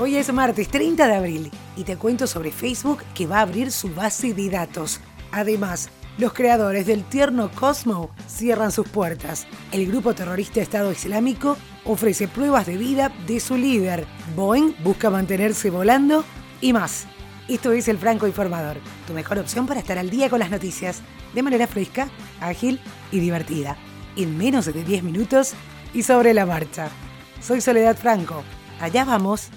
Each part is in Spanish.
Hoy es martes 30 de abril y te cuento sobre Facebook que va a abrir su base de datos. Además, los creadores del tierno Cosmo cierran sus puertas. El grupo terrorista Estado Islámico ofrece pruebas de vida de su líder. Boeing busca mantenerse volando y más. Esto es El Franco Informador, tu mejor opción para estar al día con las noticias de manera fresca, ágil y divertida. En menos de 10 minutos y sobre la marcha. Soy Soledad Franco. Allá vamos.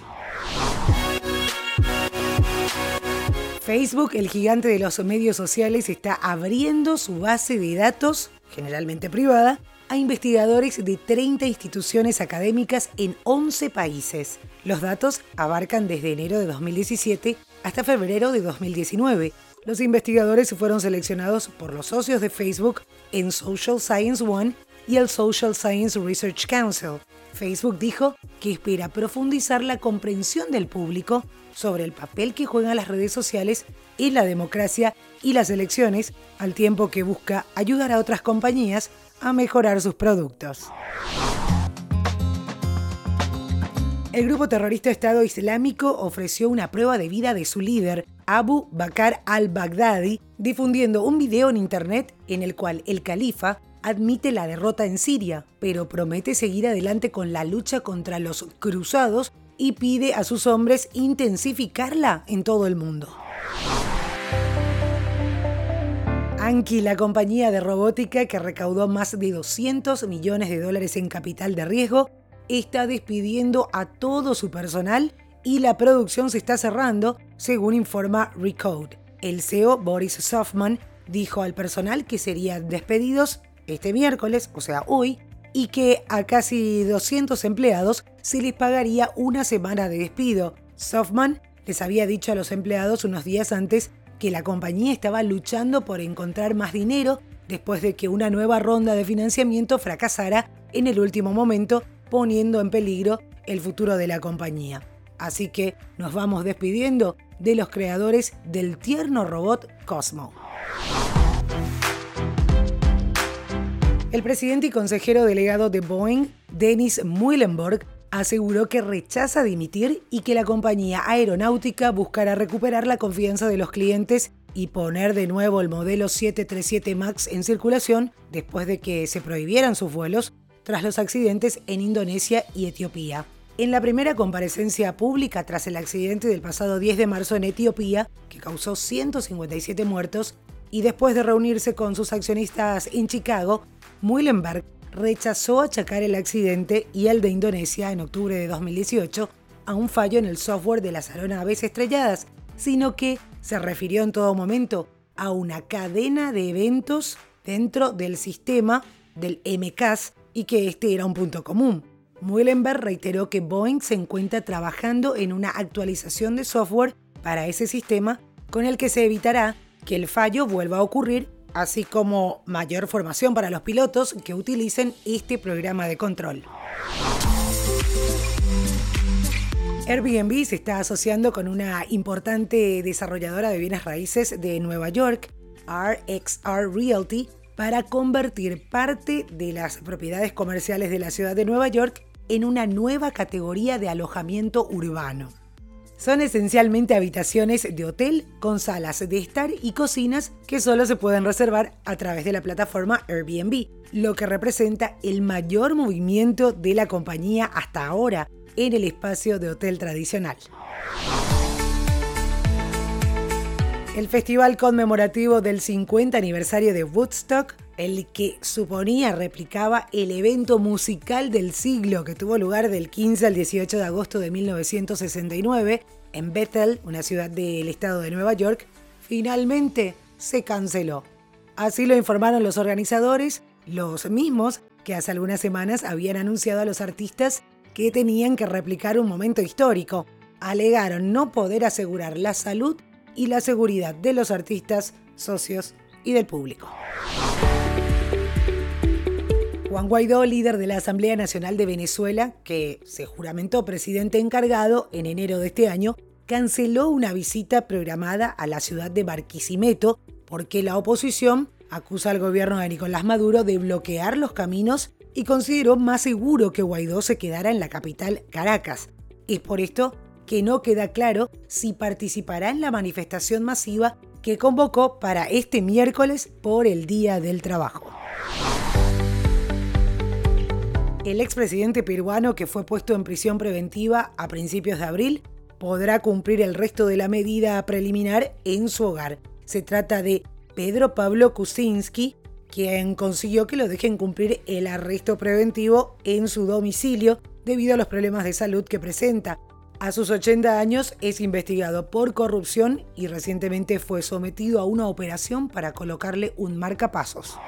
Facebook, el gigante de los medios sociales, está abriendo su base de datos, generalmente privada, a investigadores de 30 instituciones académicas en 11 países. Los datos abarcan desde enero de 2017 hasta febrero de 2019. Los investigadores fueron seleccionados por los socios de Facebook en Social Science One y el Social Science Research Council. Facebook dijo que espera profundizar la comprensión del público sobre el papel que juegan las redes sociales en la democracia y las elecciones, al tiempo que busca ayudar a otras compañías a mejorar sus productos. El grupo terrorista Estado Islámico ofreció una prueba de vida de su líder, Abu Bakr al-Baghdadi, difundiendo un video en Internet en el cual el califa admite la derrota en Siria, pero promete seguir adelante con la lucha contra los cruzados y pide a sus hombres intensificarla en todo el mundo. Anki, la compañía de robótica que recaudó más de 200 millones de dólares en capital de riesgo, está despidiendo a todo su personal y la producción se está cerrando, según informa Recode. El CEO Boris Softman dijo al personal que serían despedidos este miércoles, o sea hoy, y que a casi 200 empleados se les pagaría una semana de despido. Softman les había dicho a los empleados unos días antes que la compañía estaba luchando por encontrar más dinero después de que una nueva ronda de financiamiento fracasara en el último momento, poniendo en peligro el futuro de la compañía. Así que nos vamos despidiendo de los creadores del tierno robot Cosmo. El presidente y consejero delegado de Boeing, Dennis Muilenburg, aseguró que rechaza dimitir y que la compañía aeronáutica buscará recuperar la confianza de los clientes y poner de nuevo el modelo 737 MAX en circulación después de que se prohibieran sus vuelos tras los accidentes en Indonesia y Etiopía. En la primera comparecencia pública tras el accidente del pasado 10 de marzo en Etiopía, que causó 157 muertos, y después de reunirse con sus accionistas en Chicago, Muhlenberg rechazó achacar el accidente y el de Indonesia en octubre de 2018 a un fallo en el software de las aeronaves estrelladas, sino que se refirió en todo momento a una cadena de eventos dentro del sistema del MCAS y que este era un punto común. Muhlenberg reiteró que Boeing se encuentra trabajando en una actualización de software para ese sistema con el que se evitará que el fallo vuelva a ocurrir así como mayor formación para los pilotos que utilicen este programa de control. Airbnb se está asociando con una importante desarrolladora de bienes raíces de Nueva York, RXR Realty, para convertir parte de las propiedades comerciales de la ciudad de Nueva York en una nueva categoría de alojamiento urbano. Son esencialmente habitaciones de hotel con salas de estar y cocinas que solo se pueden reservar a través de la plataforma Airbnb, lo que representa el mayor movimiento de la compañía hasta ahora en el espacio de hotel tradicional. El festival conmemorativo del 50 aniversario de Woodstock el que suponía replicaba el evento musical del siglo que tuvo lugar del 15 al 18 de agosto de 1969 en Bethel, una ciudad del estado de Nueva York, finalmente se canceló. Así lo informaron los organizadores, los mismos que hace algunas semanas habían anunciado a los artistas que tenían que replicar un momento histórico. Alegaron no poder asegurar la salud y la seguridad de los artistas, socios y del público. Juan Guaidó, líder de la Asamblea Nacional de Venezuela, que se juramentó presidente encargado en enero de este año, canceló una visita programada a la ciudad de Barquisimeto porque la oposición acusa al gobierno de Nicolás Maduro de bloquear los caminos y consideró más seguro que Guaidó se quedara en la capital Caracas. Es por esto que no queda claro si participará en la manifestación masiva que convocó para este miércoles por el Día del Trabajo. El expresidente peruano que fue puesto en prisión preventiva a principios de abril podrá cumplir el resto de la medida preliminar en su hogar. Se trata de Pedro Pablo Kuczynski, quien consiguió que lo dejen cumplir el arresto preventivo en su domicilio debido a los problemas de salud que presenta. A sus 80 años es investigado por corrupción y recientemente fue sometido a una operación para colocarle un marcapasos.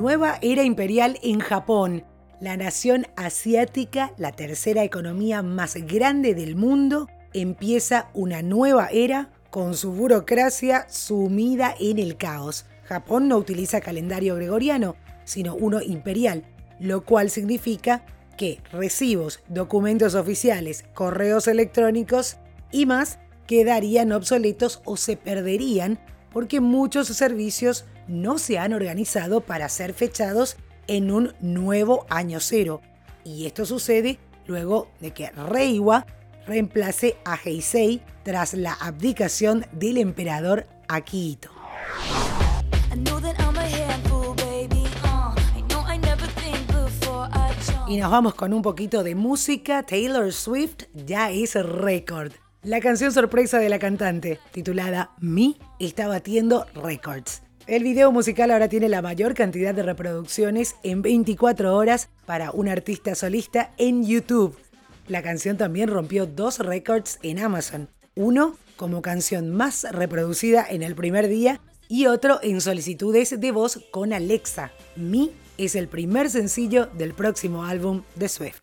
Nueva era imperial en Japón. La nación asiática, la tercera economía más grande del mundo, empieza una nueva era con su burocracia sumida en el caos. Japón no utiliza calendario gregoriano, sino uno imperial, lo cual significa que recibos, documentos oficiales, correos electrónicos y más quedarían obsoletos o se perderían porque muchos servicios no se han organizado para ser fechados en un nuevo año cero. Y esto sucede luego de que Reiwa reemplace a Heisei tras la abdicación del emperador Akihito. Y nos vamos con un poquito de música. Taylor Swift ya es récord. La canción sorpresa de la cantante, titulada Me, está batiendo récords. El video musical ahora tiene la mayor cantidad de reproducciones en 24 horas para un artista solista en YouTube. La canción también rompió dos récords en Amazon. Uno como canción más reproducida en el primer día y otro en solicitudes de voz con Alexa. Me es el primer sencillo del próximo álbum de Swift.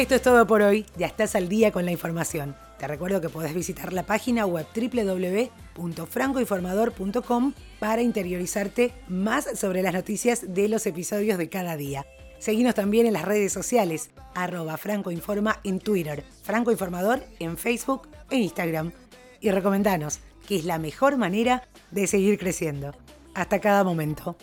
Esto es todo por hoy, ya estás al día con la información. Te recuerdo que podés visitar la página web www.francoinformador.com para interiorizarte más sobre las noticias de los episodios de cada día. Seguinos también en las redes sociales, arroba francoinforma en Twitter, francoinformador en Facebook e Instagram. Y recomendanos, que es la mejor manera de seguir creciendo. Hasta cada momento.